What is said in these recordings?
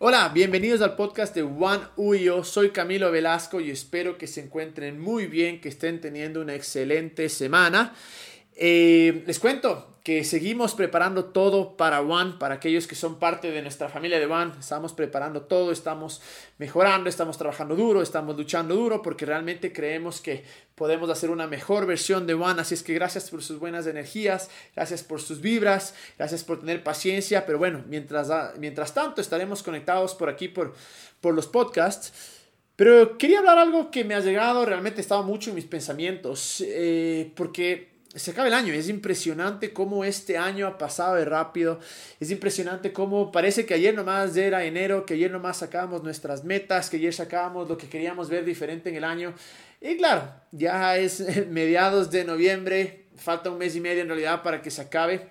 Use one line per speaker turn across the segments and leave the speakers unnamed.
Hola, bienvenidos al podcast de One Uyo. Soy Camilo Velasco y espero que se encuentren muy bien, que estén teniendo una excelente semana. Eh, les cuento que seguimos preparando todo para One, para aquellos que son parte de nuestra familia de One. Estamos preparando todo, estamos mejorando, estamos trabajando duro, estamos luchando duro porque realmente creemos que podemos hacer una mejor versión de One. Así es que gracias por sus buenas energías, gracias por sus vibras, gracias por tener paciencia. Pero bueno, mientras, mientras tanto estaremos conectados por aquí, por, por los podcasts. Pero quería hablar algo que me ha llegado, realmente estaba mucho en mis pensamientos, eh, porque se acaba el año. Es impresionante cómo este año ha pasado de rápido. Es impresionante cómo parece que ayer nomás era enero, que ayer nomás sacábamos nuestras metas, que ayer sacábamos lo que queríamos ver diferente en el año. Y claro, ya es mediados de noviembre, falta un mes y medio en realidad para que se acabe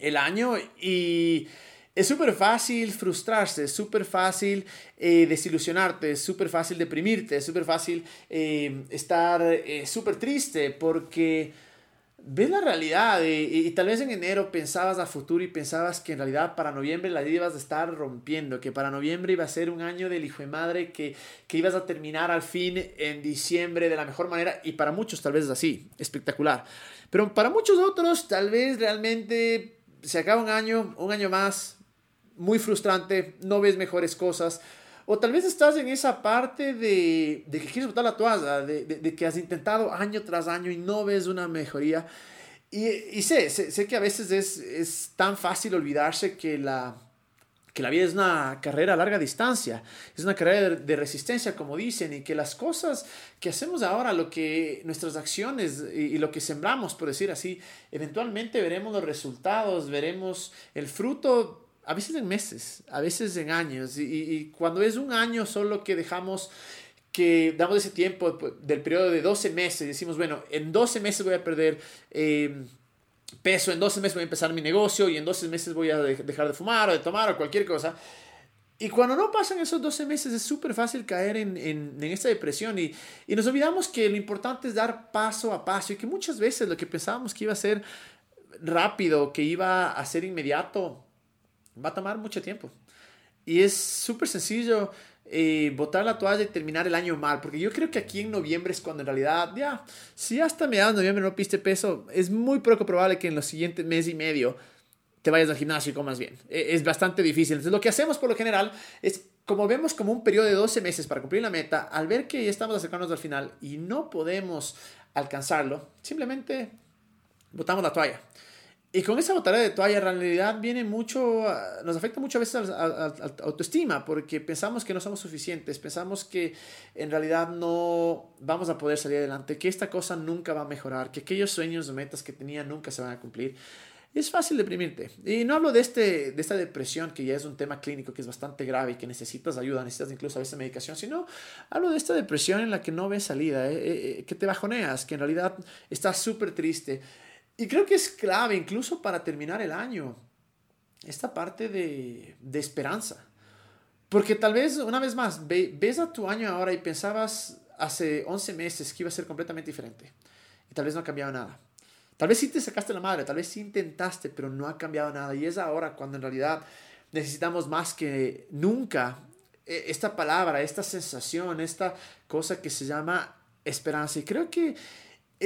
el año y es súper fácil frustrarse, es súper fácil eh, desilusionarte, es súper fácil deprimirte, es súper fácil eh, estar eh, súper triste porque ves la realidad y, tal vez en enero pensabas a futuro y pensabas que en realidad para noviembre la ibas a estar rompiendo, que para noviembre iba a ser un año del hijo de madre, que, que ibas a terminar al fin en diciembre de la mejor manera y para muchos tal vez es así, espectacular. Pero para muchos otros tal vez realmente se acaba un año, un año más, muy frustrante, no ves mejores cosas. O tal vez estás en esa parte de, de que quieres botar la toalla, de, de, que has intentado año tras año y no ves una mejoría. Y, y sé, sé, sé, que a veces es, es tan fácil olvidarse que la, que la vida es una carrera a larga distancia, es una carrera de, de, resistencia, como dicen, y que las cosas que hacemos ahora, lo que nuestras acciones y, y, lo que sembramos, por decir así, eventualmente veremos los resultados, veremos el fruto a veces en meses, a veces en años. Y, cuando es un año solo que dejamos que damos ese tiempo pues, del periodo de 12 meses, decimos, bueno, en 12 meses voy a perder eh, peso, en 12 meses voy a empezar mi negocio y en 12 meses voy a dejar de fumar o de tomar o cualquier cosa. Y cuando no pasan esos 12 meses es súper fácil caer en, en, en, esta depresión y, y nos olvidamos que lo importante es dar paso a paso y que muchas veces lo que pensábamos que iba a ser rápido, que iba a ser inmediato, va a tomar mucho tiempo. Y es súper sencillo eh, botar la toalla y terminar el año mal, porque yo creo que aquí en noviembre es cuando en realidad, ya, si hasta mediados de noviembre no piste peso, es muy poco probable que en los siguientes mes y medio te vayas al gimnasio y comas bien. E, es bastante difícil. Entonces, lo que hacemos por lo general es, como vemos como un periodo de 12 meses para cumplir la meta, al ver que ya estamos acercándonos al final y no podemos alcanzarlo, simplemente botamos la toalla. Y con esa botella de toalla, en realidad viene mucho, ah, nos afecta muchas veces a, la autoestima, porque pensamos que no somos suficientes, pensamos que en realidad no vamos a poder salir adelante, que esta cosa nunca va a mejorar, que aquellos sueños o metas que tenía nunca se van a cumplir. Es fácil deprimirte. Y no hablo de, este, de esta depresión, que ya es un tema clínico que es bastante grave y que necesitas ayuda, necesitas incluso a veces medicación, sino hablo de esta depresión en la que no ves salida, eh, eh, eh, que te bajoneas, que en realidad estás súper triste y creo que es clave incluso para terminar el año, esta parte de, de esperanza. Porque tal vez, una vez más, ves a tu año ahora y pensabas hace 11 meses que iba a ser completamente diferente. Y tal vez no ha cambiado nada. Tal vez sí te sacaste la madre, tal vez sí intentaste, pero no ha cambiado nada. Y es ahora cuando en realidad necesitamos más que nunca eh, esta palabra, esta sensación, esta cosa que se llama esperanza. Y creo que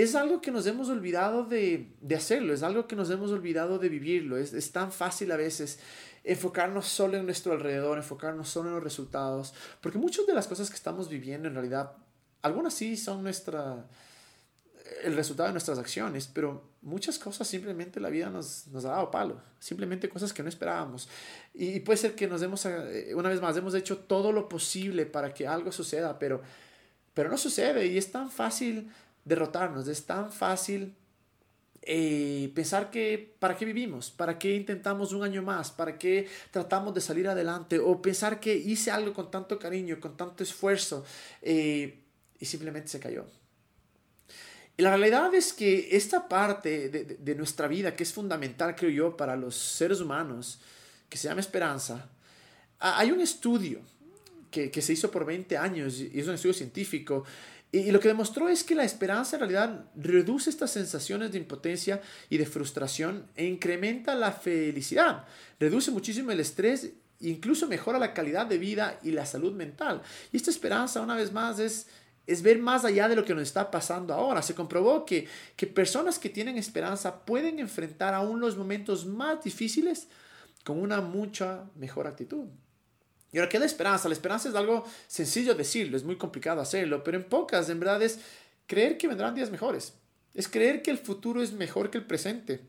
es algo que nos hemos olvidado de, de hacerlo, es algo que nos hemos olvidado de vivirlo. Es, es, tan fácil a veces enfocarnos solo en nuestro alrededor, enfocarnos solo en los resultados, porque muchas de las cosas que estamos viviendo en realidad, algunas sí son nuestra, el resultado de nuestras acciones, pero muchas cosas simplemente la vida nos, nos ha dado palo, simplemente cosas que no esperábamos. Y, y puede ser que nos hemos, eh, una vez más, hemos hecho todo lo posible para que algo suceda, pero, pero no sucede y es tan fácil derrotarnos, es tan fácil eh, pensar que para qué vivimos, para qué intentamos un año más, para qué tratamos de salir adelante o pensar que hice algo con tanto cariño, con tanto esfuerzo eh, y simplemente se cayó. Y la realidad es que esta parte de, de, nuestra vida, que es fundamental, creo yo, para los seres humanos, que se llama esperanza, hay un estudio que, que se hizo por 20 años y es un estudio científico y, lo que demostró es que la esperanza en realidad reduce estas sensaciones de impotencia y de frustración e incrementa la felicidad. Reduce muchísimo el estrés incluso mejora la calidad de vida y la salud mental. Y esta esperanza, una vez más, es, es ver más allá de lo que nos está pasando ahora. Se comprobó que, que personas que tienen esperanza pueden enfrentar aún los momentos más difíciles con una mucha mejor actitud. Y ahora, ¿qué es la esperanza? La esperanza es algo sencillo decirlo, es muy complicado hacerlo, pero en pocas, en verdad, es creer que vendrán días mejores. Es creer que el futuro es mejor que el presente.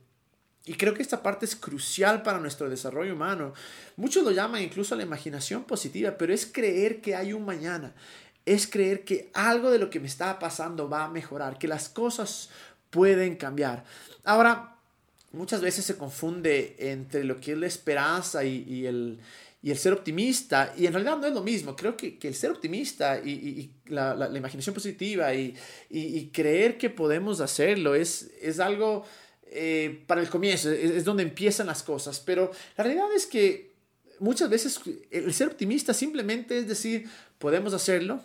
Y creo que esta parte es crucial para nuestro desarrollo humano. Muchos lo llaman incluso la imaginación positiva, pero es creer que hay un mañana. Es creer que algo de lo que me está pasando va a mejorar, que las cosas pueden cambiar. Ahora, muchas veces se confunde entre lo que es la esperanza y, el, y el ser optimista, y en realidad no es lo mismo. Creo que, que el ser optimista y, la, la, imaginación positiva y, creer que podemos hacerlo es, es algo eh, para el comienzo, es, donde empiezan las cosas, pero la realidad es que muchas veces el ser optimista simplemente es decir, podemos hacerlo,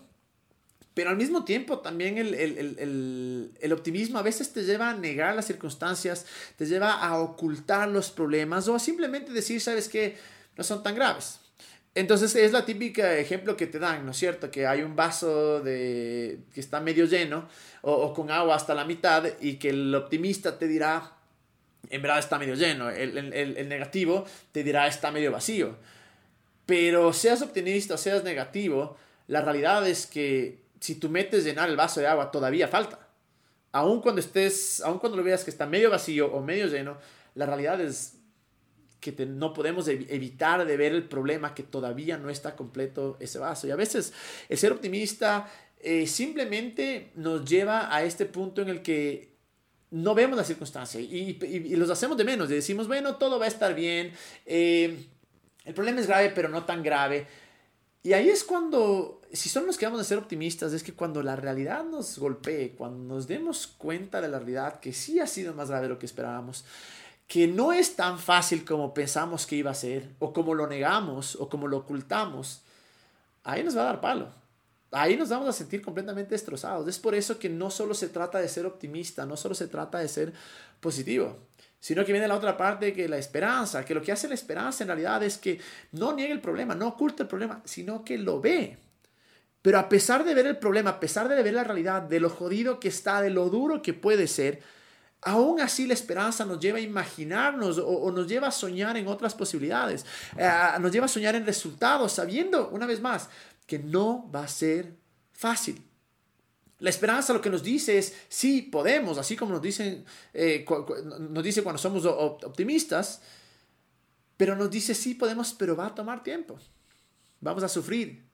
pero al mismo tiempo también el, el, el, el, optimismo a veces te lleva a negar las circunstancias, te lleva a ocultar los problemas o a simplemente decir, sabes que no son tan graves. Entonces es la típica ejemplo que te dan, ¿no es cierto? Que hay un vaso de, que está medio lleno o, con agua hasta la mitad y que el optimista te dirá, en verdad está medio lleno, el, el, el negativo te dirá, está medio vacío. Pero seas optimista o seas negativo, la realidad es que si tú metes llenar el vaso de agua, todavía falta. Aun cuando estés, aun cuando lo veas que está medio vacío o medio lleno, la realidad es que no podemos evitar de ver el problema que todavía no está completo ese vaso. Y a veces el ser optimista eh, simplemente nos lleva a este punto en el que no vemos la circunstancia y, y, los hacemos de menos. Y decimos, bueno, todo va a estar bien, eh, el problema es grave, pero no tan grave. Y ahí es cuando, si solo nos quedamos de ser optimistas, es que cuando la realidad nos golpee, cuando nos demos cuenta de la realidad, que sí ha sido más grave de lo que esperábamos, que no es tan fácil como pensamos que iba a ser, o como lo negamos, o como lo ocultamos, ahí nos va a dar palo. Ahí nos vamos a sentir completamente destrozados. Es por eso que no solo se trata de ser optimista, no solo se trata de ser positivo sino que viene la otra parte que la esperanza, que lo que hace la esperanza en realidad es que no niega el problema, no oculta el problema, sino que lo ve. Pero a pesar de ver el problema, a pesar de ver la realidad, de lo jodido que está, de lo duro que puede ser, aún así la esperanza nos lleva a imaginarnos o, nos lleva a soñar en otras posibilidades, eh, nos lleva a soñar en resultados, sabiendo, una vez más, que no va a ser fácil. La esperanza lo que nos dice es, sí, podemos, así como nos, dicen, eh, nos dice cuando somos optimistas, pero nos dice, sí, podemos, pero va a tomar tiempo. Vamos a sufrir.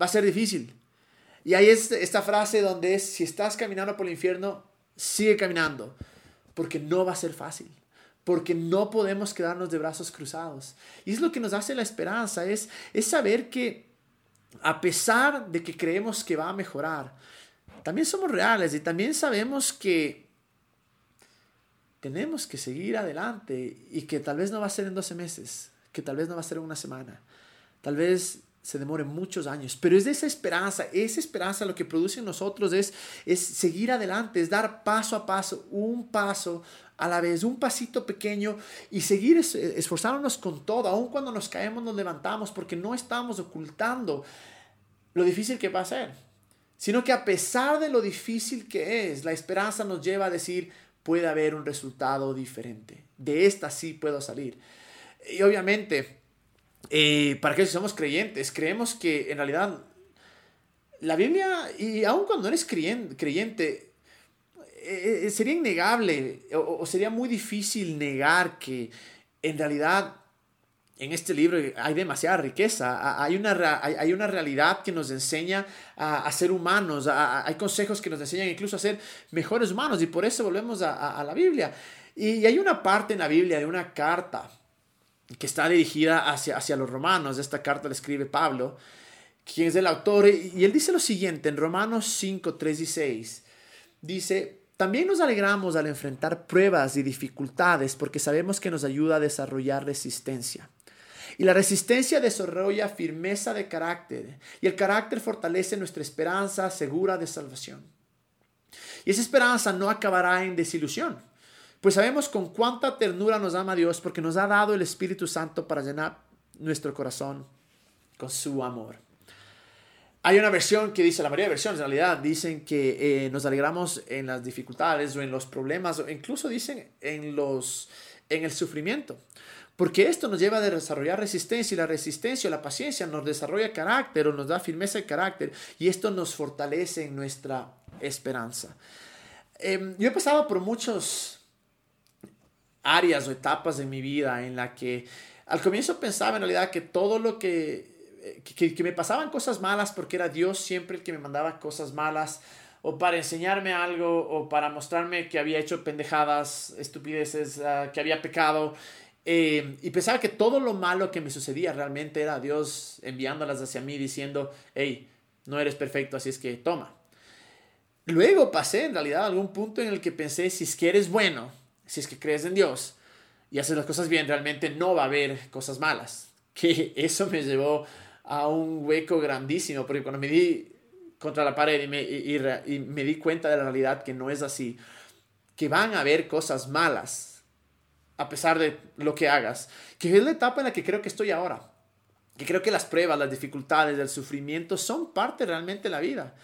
Va a ser difícil. Y ahí es esta frase donde es, si estás caminando por el infierno, sigue caminando, porque no va a ser fácil, porque no podemos quedarnos de brazos cruzados. Y es lo que nos hace la esperanza, es, es saber que a pesar de que creemos que va a mejorar, también somos reales y también sabemos que tenemos que seguir adelante y que tal vez no va a ser en 12 meses, que tal vez no va a ser en una semana, tal vez se demore muchos años, pero es de esa esperanza, esa esperanza lo que produce en nosotros es, es seguir adelante, es dar paso a paso, un paso a la vez, un pasito pequeño y seguir esforzándonos con todo, aun cuando nos caemos nos levantamos porque no estamos ocultando lo difícil que va a ser sino que a pesar de lo difícil que es, la esperanza nos lleva a decir, puede haber un resultado diferente. De esta sí puedo salir. Y obviamente, eh, para que somos creyentes, creemos que en realidad la Biblia, y aun cuando eres creyente, eh, eh, sería innegable o sería muy difícil negar que en realidad en este libro hay demasiada riqueza, hay una, hay una realidad que nos enseña a, ser humanos, hay consejos que nos enseñan incluso a ser mejores humanos y por eso volvemos a, la Biblia. Y, hay una parte en la Biblia de una carta que está dirigida hacia, hacia los romanos, esta carta la escribe Pablo, quien es el autor, y él dice lo siguiente en Romanos 5, 3 y 6, dice, también nos alegramos al enfrentar pruebas y dificultades porque sabemos que nos ayuda a desarrollar resistencia. Y la resistencia desarrolla firmeza de carácter. Y el carácter fortalece nuestra esperanza segura de salvación. Y esa esperanza no acabará en desilusión. Pues sabemos con cuánta ternura nos ama Dios porque nos ha dado el Espíritu Santo para llenar nuestro corazón con su amor. Hay una versión que dice, la mayoría de versiones en realidad dicen que eh, nos alegramos en las dificultades o en los problemas, o incluso dicen en, los, en el sufrimiento. Porque esto nos lleva a desarrollar resistencia y la resistencia o la paciencia nos desarrolla carácter o nos da firmeza de carácter y esto nos fortalece en nuestra esperanza. Em, yo he pasado por muchas áreas o etapas de mi vida en la que al comienzo pensaba en realidad que todo lo que que, me pasaban cosas malas porque era Dios siempre el que me mandaba cosas malas o para enseñarme algo o para mostrarme que había hecho pendejadas, estupideces, ah, que había pecado. Eh, y pensaba que todo lo malo que me sucedía realmente era Dios enviándolas hacia mí diciendo, hey, no eres perfecto, así es que toma. Luego pasé en realidad algún punto en el que pensé, si es que eres bueno, si es que crees en Dios y haces las cosas bien, realmente no va a haber cosas malas. Que eso me llevó a un hueco grandísimo, porque cuando me di contra la pared y me, y, me di cuenta de la realidad que no es así, que van a haber cosas malas, a pesar de lo que hagas, que es la etapa en la que creo que estoy ahora, que creo que las pruebas, las dificultades, el sufrimiento son parte realmente de la vida.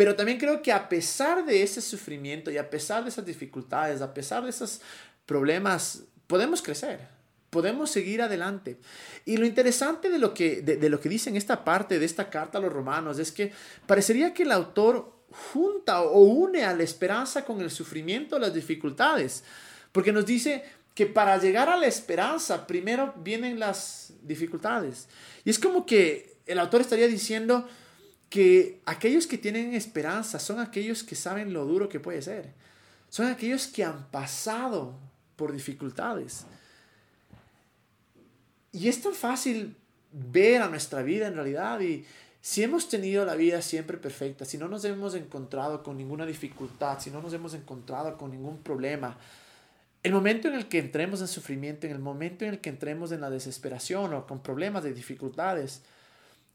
Pero también creo que a pesar de ese sufrimiento y a pesar de esas dificultades, a pesar de esos problemas, podemos crecer podemos seguir adelante. Y lo interesante de lo que, de, lo que dice en esta parte de esta carta a los romanos es que parecería que el autor junta o une a la esperanza con el sufrimiento, las dificultades, porque nos dice que para llegar a la esperanza primero vienen las dificultades. Y es como que el autor estaría diciendo que aquellos que tienen esperanza son aquellos que saben lo duro que puede ser. Son aquellos que han pasado por dificultades. Y es tan fácil ver a nuestra vida en realidad y si hemos tenido la vida siempre perfecta, si no nos hemos encontrado con ninguna dificultad, si no nos hemos encontrado con ningún problema, el momento en el que entremos en sufrimiento, en el momento en el que entremos en la desesperación o con problemas de dificultades,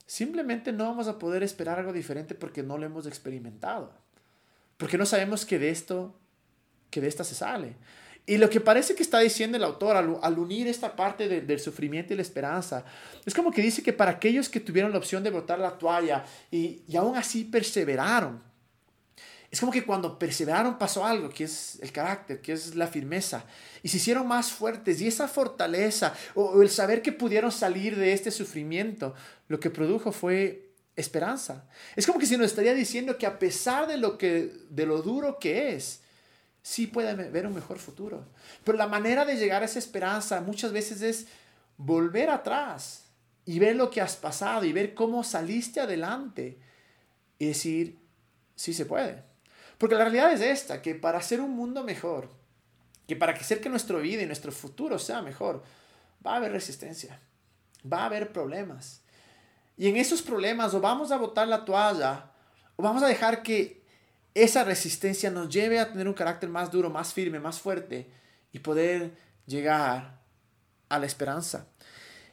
simplemente no vamos a poder esperar algo diferente porque no lo hemos experimentado. Porque no sabemos que de esto, que de esta se sale. Y lo que parece que está diciendo el autor al, unir esta parte del sufrimiento y la esperanza, es como que dice que para aquellos que tuvieron la opción de botar la toalla y, y aún así perseveraron, es como que cuando perseveraron pasó algo, que es el carácter, que es la firmeza, y se hicieron más fuertes, y esa fortaleza, o, el saber que pudieron salir de este sufrimiento, lo que produjo fue esperanza. Es como que si nos estaría diciendo que a pesar de lo, que, de lo duro que es, sí puede ver un mejor futuro. Pero la manera de llegar a esa esperanza muchas veces es volver atrás y ver lo que has pasado y ver cómo saliste adelante y decir, sí se puede. Porque la realidad es esta, que para hacer un mundo mejor, que para hacer que nuestra vida y nuestro futuro sea mejor, va a haber resistencia, va a haber problemas. Y en esos problemas o vamos a botar la toalla o vamos a dejar que esa resistencia nos lleve a tener un carácter más duro, más firme, más fuerte y poder llegar a la esperanza.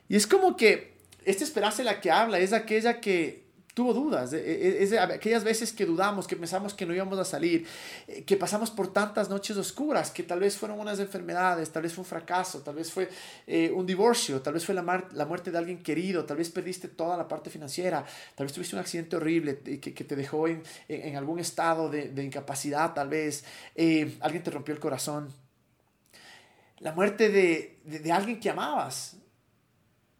Y es como que esta esperanza de la que habla es aquella que tuvo dudas, e, e, es de aquellas veces que dudamos, que pensamos que no íbamos a salir, eh, que pasamos por tantas noches oscuras, que tal vez fueron unas enfermedades, tal vez fue un fracaso, tal vez fue eh, un divorcio, tal vez fue la, la, muerte de alguien querido, tal vez perdiste toda la parte financiera, tal vez tuviste un accidente horrible que, que te dejó en, en, algún estado de, de incapacidad, tal vez eh, alguien te rompió el corazón, la muerte de, de, de alguien que amabas,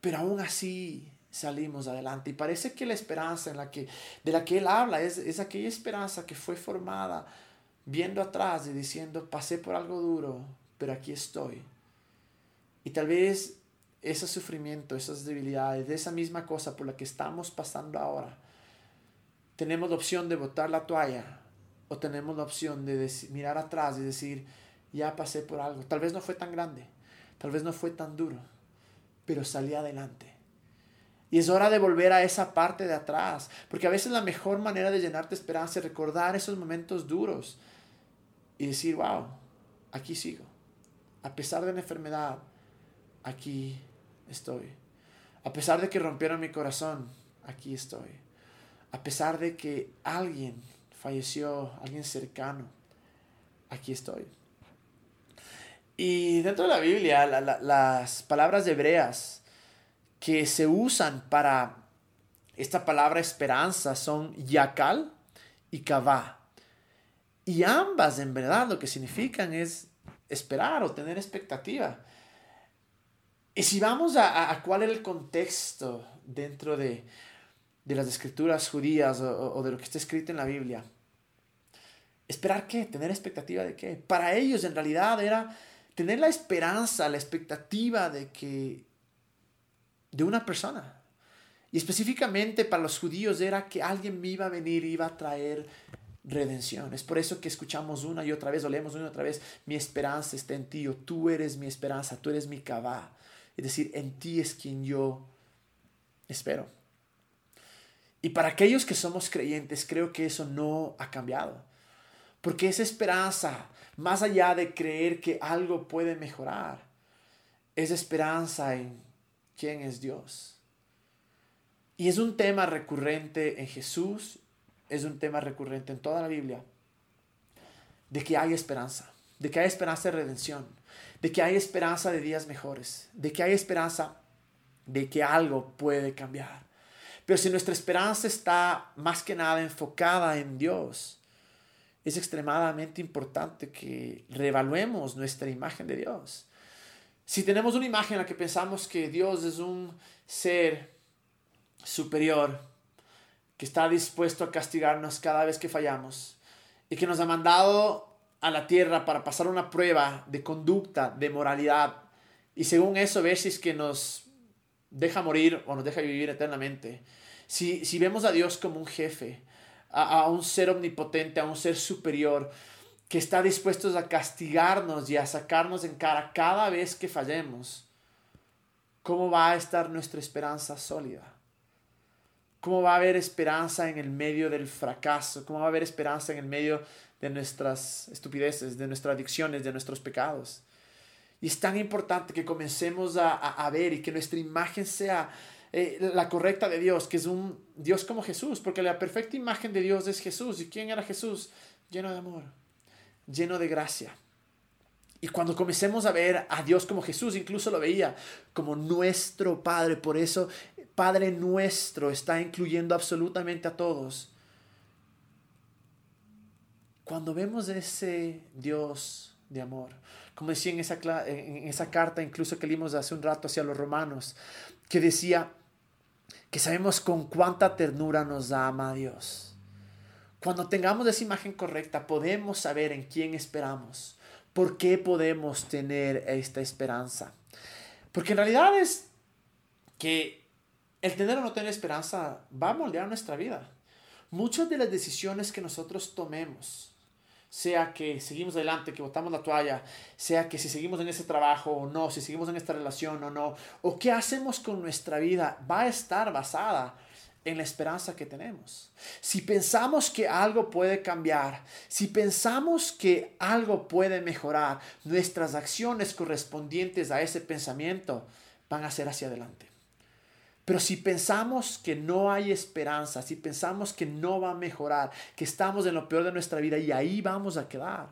pero aún así salimos adelante. Y parece que la esperanza en la que, de la que él habla es, es aquella esperanza que fue formada viendo atrás y diciendo, pasé por algo duro, pero aquí estoy. Y tal vez ese sufrimiento, esas debilidades, de esa misma cosa por la que estamos pasando ahora, tenemos la opción de botar la toalla o tenemos la opción de mirar atrás y decir, ya pasé por algo. Tal vez no fue tan grande, tal vez no fue tan duro, pero salí adelante. Y es hora de volver a esa parte de atrás, porque a veces la mejor manera de llenarte esperanza es recordar esos momentos duros y decir, wow, aquí sigo. A pesar de la enfermedad, aquí estoy. A pesar de que rompieron mi corazón, aquí estoy. A pesar de que alguien falleció, alguien cercano, aquí estoy. Y dentro de la Biblia, las palabras hebreas, que se usan para esta palabra esperanza son yakal y kavá. Y ambas en verdad lo que significan es esperar o tener expectativa. Y si vamos a, cuál era el contexto dentro de, las escrituras judías o, o, de lo que está escrito en la Biblia, ¿esperar qué? ¿Tener expectativa de qué? Para ellos en realidad era tener la esperanza, la expectativa de que, de una persona. Y específicamente para los judíos era que alguien me iba a venir, iba a traer redención. Es por eso que escuchamos una y otra vez, o leemos una y otra vez, mi esperanza está en ti, o tú eres mi esperanza, tú eres mi cabá. Es decir, en ti es quien yo espero. Y para aquellos que somos creyentes, creo que eso no ha cambiado. Porque esa esperanza, más allá de creer que algo puede mejorar, es esperanza en quién es Dios. Y es un tema recurrente en Jesús, es un tema recurrente en toda la Biblia, de que hay esperanza, de que hay esperanza de redención, de que hay esperanza de días mejores, de que hay esperanza de que algo puede cambiar. Pero si nuestra esperanza está más que nada enfocada en Dios, es extremadamente importante que reevaluemos nuestra imagen de Dios. Si tenemos una imagen en la que pensamos que Dios es un ser superior, que está dispuesto a castigarnos cada vez que fallamos y que nos ha mandado a la tierra para pasar una prueba de conducta, de moralidad, y según eso ver si es que nos deja morir o nos deja vivir eternamente. Si, si vemos a Dios como un jefe, a, un ser omnipotente, a un ser superior, que está dispuesto a castigarnos y a sacarnos en cara cada vez que fallemos, ¿cómo va a estar nuestra esperanza sólida? ¿Cómo va a haber esperanza en el medio del fracaso? ¿Cómo va a haber esperanza en el medio de nuestras estupideces, de nuestras adicciones, de nuestros pecados? Y es tan importante que comencemos a, ver y que nuestra imagen sea eh, la correcta de Dios, que es un Dios como Jesús, porque la perfecta imagen de Dios es Jesús. ¿Y quién era Jesús? Lleno de amor, lleno de gracia. Y cuando comencemos a ver a Dios como Jesús, incluso lo veía como nuestro Padre, por eso Padre nuestro está incluyendo absolutamente a todos. Cuando vemos ese Dios de amor, como decía en esa, en esa carta incluso que leímos hace un rato hacia los romanos, que decía, que sabemos con cuánta ternura nos ama Dios. Cuando tengamos esa imagen correcta, podemos saber en quién esperamos. ¿Por qué podemos tener esta esperanza? Porque en realidad es que el tener o no tener esperanza va a moldear nuestra vida. Muchas de las decisiones que nosotros tomemos, sea que seguimos adelante, que botamos la toalla, sea que si seguimos en ese trabajo o no, si seguimos en esta relación o no, o qué hacemos con nuestra vida, va a estar basada en la esperanza que tenemos. Si pensamos que algo puede cambiar, si pensamos que algo puede mejorar, nuestras acciones correspondientes a ese pensamiento van a ser hacia adelante. Pero si pensamos que no hay esperanza, si pensamos que no va a mejorar, que estamos en lo peor de nuestra vida y ahí vamos a quedar,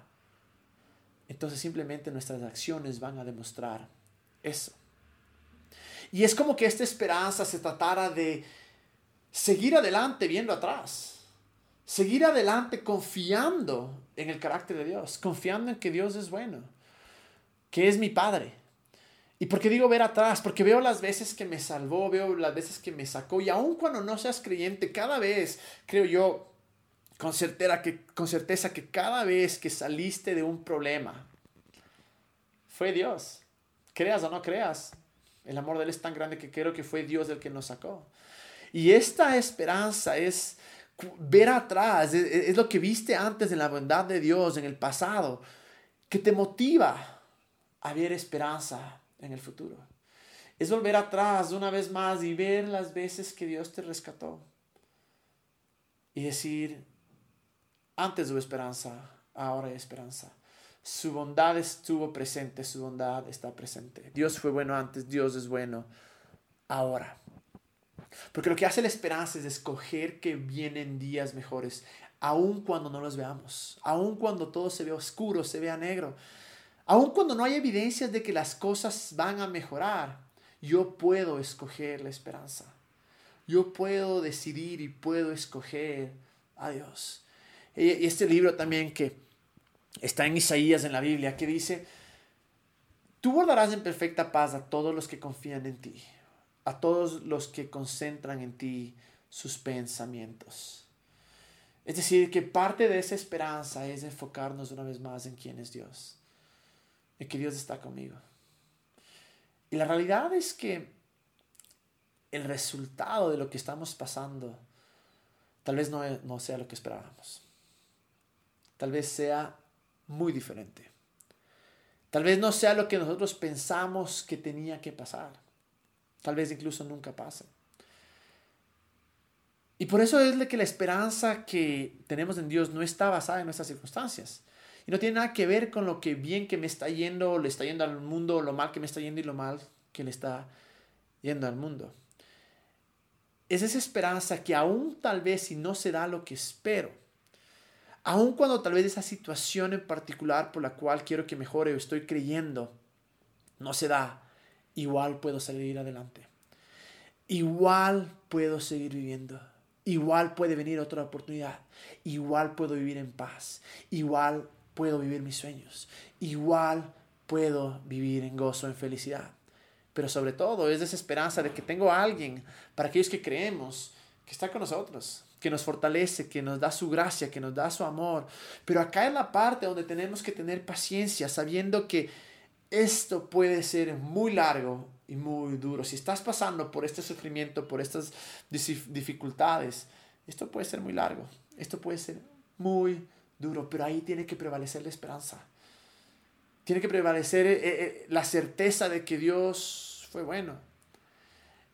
entonces simplemente nuestras acciones van a demostrar eso. Y es como que esta esperanza se tratara de seguir adelante viendo atrás, seguir adelante confiando en el carácter de Dios, confiando en que Dios es bueno, que es mi Padre, ¿Y por qué digo ver atrás? Porque veo las veces que me salvó, veo las veces que me sacó. Y aun cuando no seas creyente, cada vez, creo yo, con, con certeza que cada vez que saliste de un problema, fue Dios. Creas o no creas, el amor de Él es tan grande que creo que fue Dios el que nos sacó. Y esta esperanza es ver atrás, es, es lo que viste antes en la bondad de Dios, en el pasado, que te motiva a ver esperanza en el futuro. Es volver atrás una vez más y ver las veces que Dios te rescató. Y decir, antes hubo esperanza, ahora hay esperanza. Su bondad estuvo presente, su bondad está presente. Dios fue bueno antes, Dios es bueno ahora. Porque lo que hace la esperanza es escoger que vienen días mejores, aun cuando no los veamos, aun cuando todo se vea oscuro, se vea negro. Aun cuando no hay evidencias de que las cosas van a mejorar, yo puedo escoger la esperanza. Yo puedo decidir y puedo escoger a Dios. Y este libro también que está en Isaías en la Biblia, que dice, tú guardarás en perfecta paz a todos los que confían en ti, a todos los que concentran en ti sus pensamientos. Es decir, que parte de esa esperanza es enfocarnos una vez más en quién es Dios, en que Dios está conmigo. Y la realidad es que el resultado de lo que estamos pasando tal vez no, no sea lo que esperábamos. Tal vez sea muy diferente. Tal vez no sea lo que nosotros pensamos que tenía que pasar. Tal vez incluso nunca pase. Y por eso es de que la esperanza que tenemos en Dios no está basada en nuestras circunstancias. Y no tiene nada que ver con lo que bien que me está yendo, le está yendo al mundo, lo mal que me está yendo y lo mal que le está yendo al mundo. Es esa esperanza que aún tal vez si no se da lo que espero, aun cuando tal vez esa situación en particular por la cual quiero que mejore o estoy creyendo no se da, igual puedo salir adelante. Igual puedo seguir viviendo. Igual puede venir otra oportunidad. Igual puedo vivir en paz. Igual puedo vivir mis sueños. Igual puedo vivir en gozo, en felicidad. Pero sobre todo es esa esperanza de que tengo a alguien, para aquellos que creemos, que está con nosotros, que nos fortalece, que nos da su gracia, que nos da su amor. Pero acá es la parte donde tenemos que tener paciencia, sabiendo que esto puede ser muy largo y muy duro. Si estás pasando por este sufrimiento, por estas dificultades, esto puede ser muy largo, esto puede ser muy duro, pero ahí tiene que prevalecer la esperanza. Tiene que prevalecer eh, eh, la certeza de que Dios fue bueno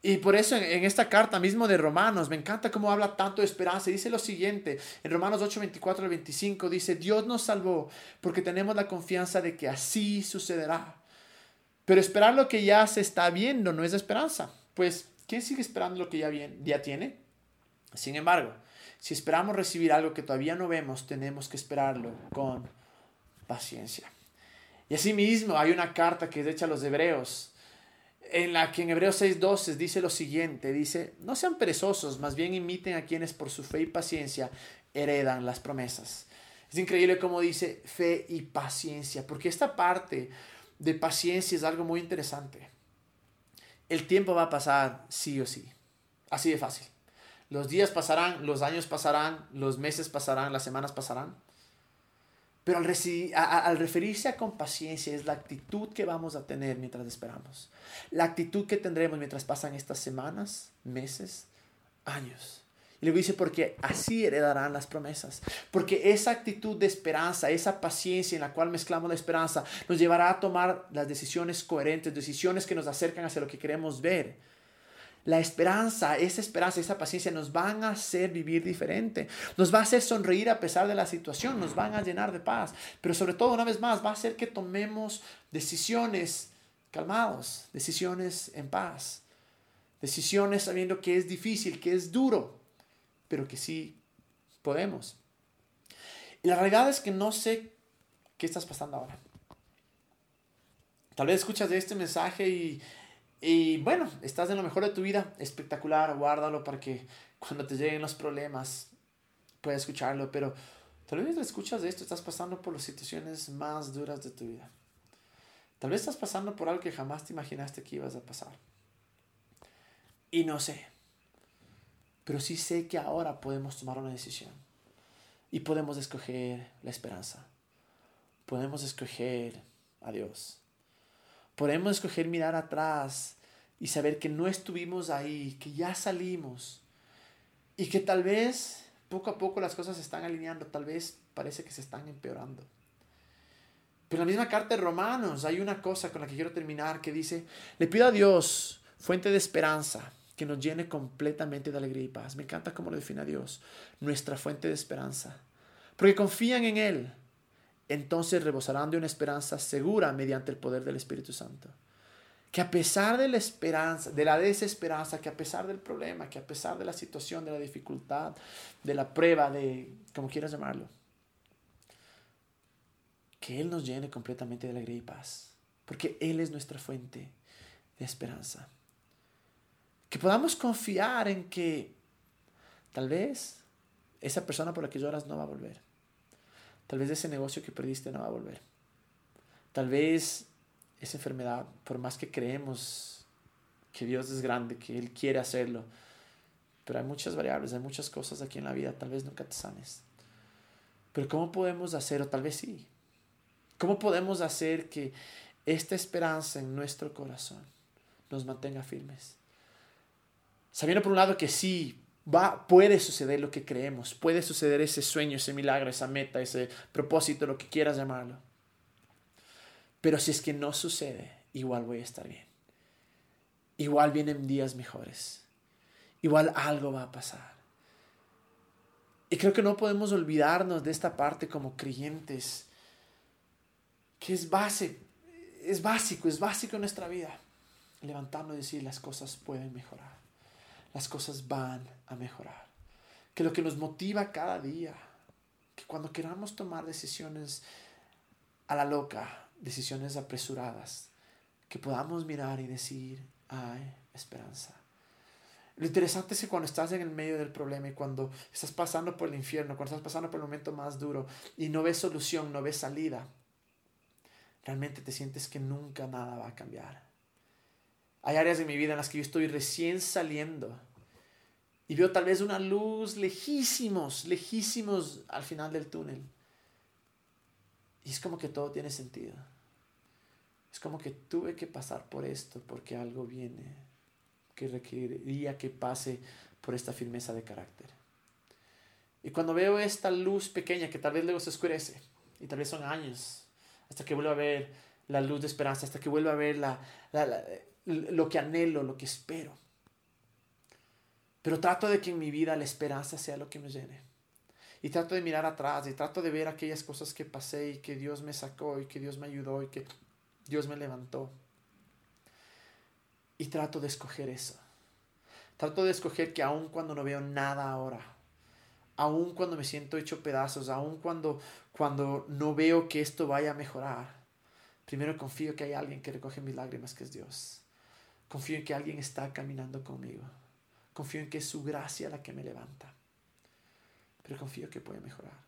y por eso en, esta carta mismo de Romanos, me encanta cómo habla tanto de esperanza. Dice lo siguiente, en Romanos 8, 24 al 25, dice, Dios nos salvó porque tenemos la confianza de que así sucederá. Pero esperar lo que ya se está viendo no es esperanza. Pues, ¿quién sigue esperando lo que ya, bien, ya tiene? Sin embargo, si esperamos recibir algo que todavía no vemos, tenemos que esperarlo con paciencia. Y asimismo hay una carta que es hecha a los hebreos en la que en Hebreos 6:12 dice lo siguiente, dice, no sean perezosos, más bien imiten a quienes por su fe y paciencia heredan las promesas. Es increíble cómo dice fe y paciencia, porque esta parte de paciencia es algo muy interesante. El tiempo va a pasar sí o sí, así de fácil. Los días pasarán, los años pasarán, los meses pasarán, las semanas pasarán. Pero al, referirse a con paciencia es la actitud que vamos a tener mientras esperamos. La actitud que tendremos mientras pasan estas semanas, meses, años. Y luego dice, porque así heredarán las promesas. Porque esa actitud de esperanza, esa paciencia en la cual mezclamos la esperanza, nos llevará a tomar las decisiones coherentes, decisiones que nos acercan hacia lo que queremos ver la esperanza, esa esperanza, esa paciencia nos van a hacer vivir diferente. Nos va a hacer sonreír a pesar de la situación, nos van a llenar de paz. Pero sobre todo, una vez más, va a hacer que tomemos decisiones calmados, decisiones en paz. Decisiones sabiendo que es difícil, que es duro, pero que sí podemos. Y la realidad es que no sé qué estás pasando ahora. Tal vez escuchas este mensaje y y bueno, estás en lo mejor de tu vida, espectacular, guárdalo para que cuando te lleguen los problemas puedas escucharlo, pero tal vez escuchas esto, estás pasando por las situaciones más duras de tu vida. Tal vez estás pasando por algo que jamás te imaginaste que ibas a pasar. Y no sé, pero sí sé que ahora podemos tomar una decisión y podemos escoger la esperanza. Podemos escoger a Dios. Podemos escoger mirar atrás y saber que no estuvimos ahí, que ya salimos y que tal vez poco a poco las cosas se están alineando, tal vez parece que se están empeorando. Pero en la misma carta de Romanos hay una cosa con la que quiero terminar que dice, le pido a Dios, fuente de esperanza, que nos llene completamente de alegría y paz. Me encanta cómo lo define a Dios, nuestra fuente de esperanza. Porque confían en Él entonces rebosarán de una esperanza segura mediante el poder del Espíritu Santo. Que a pesar de la esperanza, de la desesperanza, que a pesar del problema, que a pesar de la situación, de la dificultad, de la prueba, de como quieras llamarlo, que Él nos llene completamente de alegría y paz. Porque Él es nuestra fuente de esperanza. Que podamos confiar en que tal vez esa persona por la que lloras no va a volver. Tal vez ese negocio que perdiste no va a volver. Tal vez esa enfermedad, por más que creemos que Dios es grande, que Él quiere hacerlo, pero hay muchas variables, hay muchas cosas aquí en la vida, tal vez nunca te sanes. Pero ¿cómo podemos hacer, o tal vez sí, cómo podemos hacer que esta esperanza en nuestro corazón nos mantenga firmes? Sabiendo por un lado que sí, va, puede suceder lo que creemos, puede suceder ese sueño, ese milagro, esa meta, ese propósito, lo que quieras llamarlo. Pero si es que no sucede, igual voy a estar bien. Igual vienen días mejores. Igual algo va a pasar. Y creo que no podemos olvidarnos de esta parte como creyentes, que es base, es básico, es básico en nuestra vida. Levantarnos y decir las cosas pueden mejorar, las cosas van a mejorar. Que lo que nos motiva cada día, que cuando queramos tomar decisiones a la loca, decisiones apresuradas, que podamos mirar y decir, hay esperanza. Lo interesante es que cuando estás en el medio del problema y cuando estás pasando por el infierno, cuando estás pasando por el momento más duro y no ves solución, no ves salida, realmente te sientes que nunca nada va a cambiar. Hay áreas de mi vida en las que yo estoy recién saliendo y veo tal vez una luz lejísimos, lejísimos al final del túnel. Y es como que todo tiene sentido. Es como que tuve que pasar por esto porque algo viene que requeriría que pase por esta firmeza de carácter. Y cuando veo esta luz pequeña que tal vez luego se oscurece, y tal vez son años, hasta que vuelva a ver la luz de esperanza, hasta que vuelva a ver la, lo que anhelo, lo que espero. Pero trato de que en mi vida la esperanza sea lo que me llene. Y trato de mirar atrás y trato de ver aquellas cosas que pasé y que Dios me sacó y que Dios me ayudó y que Dios me levantó. Y trato de escoger eso. Trato de escoger que aun cuando no veo nada ahora, aun cuando me siento hecho pedazos, aun cuando, cuando no veo que esto vaya a mejorar, primero confío que hay alguien que recoge mis lágrimas, que es Dios. Confío en que alguien está caminando conmigo. Confío en que es su gracia la que me levanta. Pero confío que puede mejorar.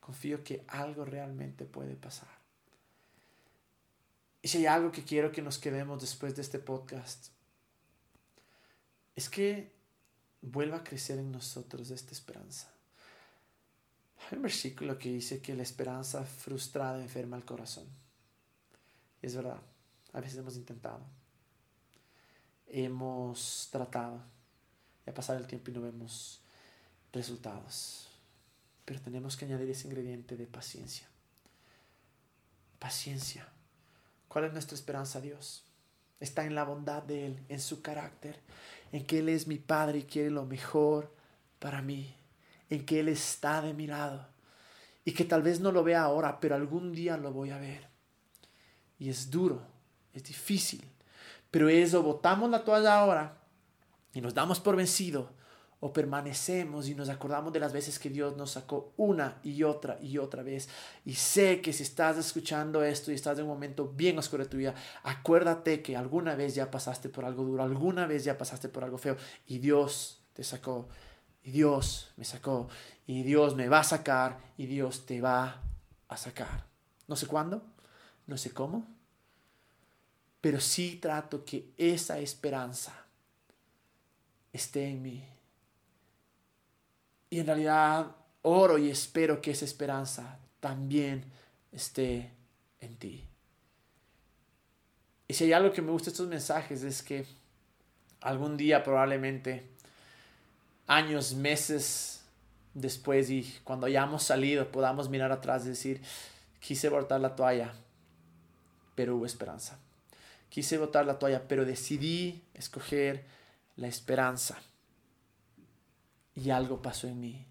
Confío que algo realmente puede pasar. Y si hay algo que quiero que nos quedemos después de este podcast, es que vuelva a crecer en nosotros esta esperanza. Hay un versículo que dice que la esperanza frustrada enferma el corazón. Y es verdad, a veces hemos intentado, hemos tratado, y a pasar el tiempo y no vemos resultados. Pero tenemos que añadir ese ingrediente de paciencia. Paciencia ¿Cuál es nuestra esperanza, Dios? Está en la bondad de Él, en su carácter, en que Él es mi Padre y quiere lo mejor para mí, en que Él está de mi lado y que tal vez no lo vea ahora, pero algún día lo voy a ver. Y es duro, es difícil, pero eso, botamos la toalla ahora y nos damos por vencido o permanecemos y nos acordamos de las veces que Dios nos sacó una y otra y otra vez. Y sé que si estás escuchando esto y estás en un momento bien oscuro de tu vida, acuérdate que alguna vez ya pasaste por algo duro, alguna vez ya pasaste por algo feo y Dios te sacó. Y Dios me sacó. Y Dios me va a sacar. Y Dios te va a sacar. No sé cuándo, no sé cómo, pero sí trato que esa esperanza esté en mí y en realidad oro y espero que esa esperanza también esté en ti. Y si hay algo que me gusta estos mensajes es que algún día probablemente, años, meses después y cuando hayamos salido, podamos mirar atrás y decir, quise botar la toalla, pero hubo esperanza. Quise botar la toalla, pero decidí escoger la esperanza y algo pasó en mí.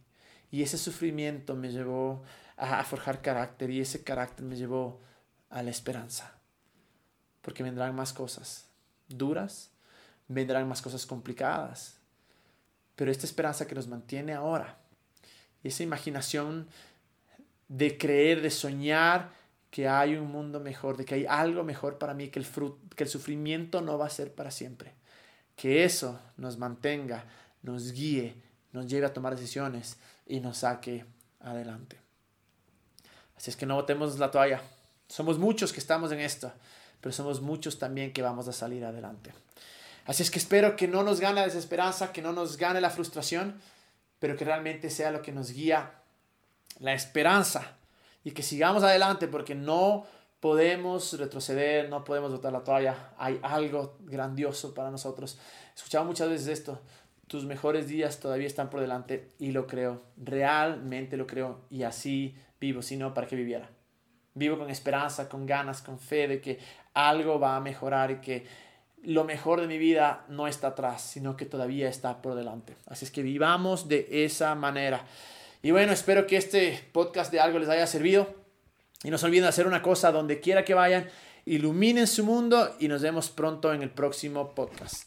Y ese sufrimiento me llevó a, forjar carácter y ese carácter me llevó a la esperanza. Porque vendrán más cosas duras, vendrán más cosas complicadas. Pero esta esperanza que nos mantiene ahora, esa imaginación de creer, de soñar que hay un mundo mejor, de que hay algo mejor para mí, que el, que el sufrimiento no va a ser para siempre que eso nos mantenga, nos guíe, nos lleve a tomar decisiones y nos saque adelante. Así es que no botemos la toalla. Somos muchos que estamos en esto, pero somos muchos también que vamos a salir adelante. Así es que espero que no nos gane la desesperanza, que no nos gane la frustración, pero que realmente sea lo que nos guía la esperanza y que sigamos adelante porque no podemos retroceder, no podemos botar la toalla. Hay algo grandioso para nosotros. He escuchado muchas veces esto. Tus mejores días todavía están por delante y lo creo. Realmente lo creo y así vivo, si no, ¿para qué viviera? Vivo con esperanza, con ganas, con fe de que algo va a mejorar y que lo mejor de mi vida no está atrás, sino que todavía está por delante. Así es que vivamos de esa manera. Y bueno, espero que este podcast de algo les haya servido. Y no se olviden de hacer una cosa donde quiera que vayan. Iluminen su mundo y nos vemos pronto en el próximo podcast.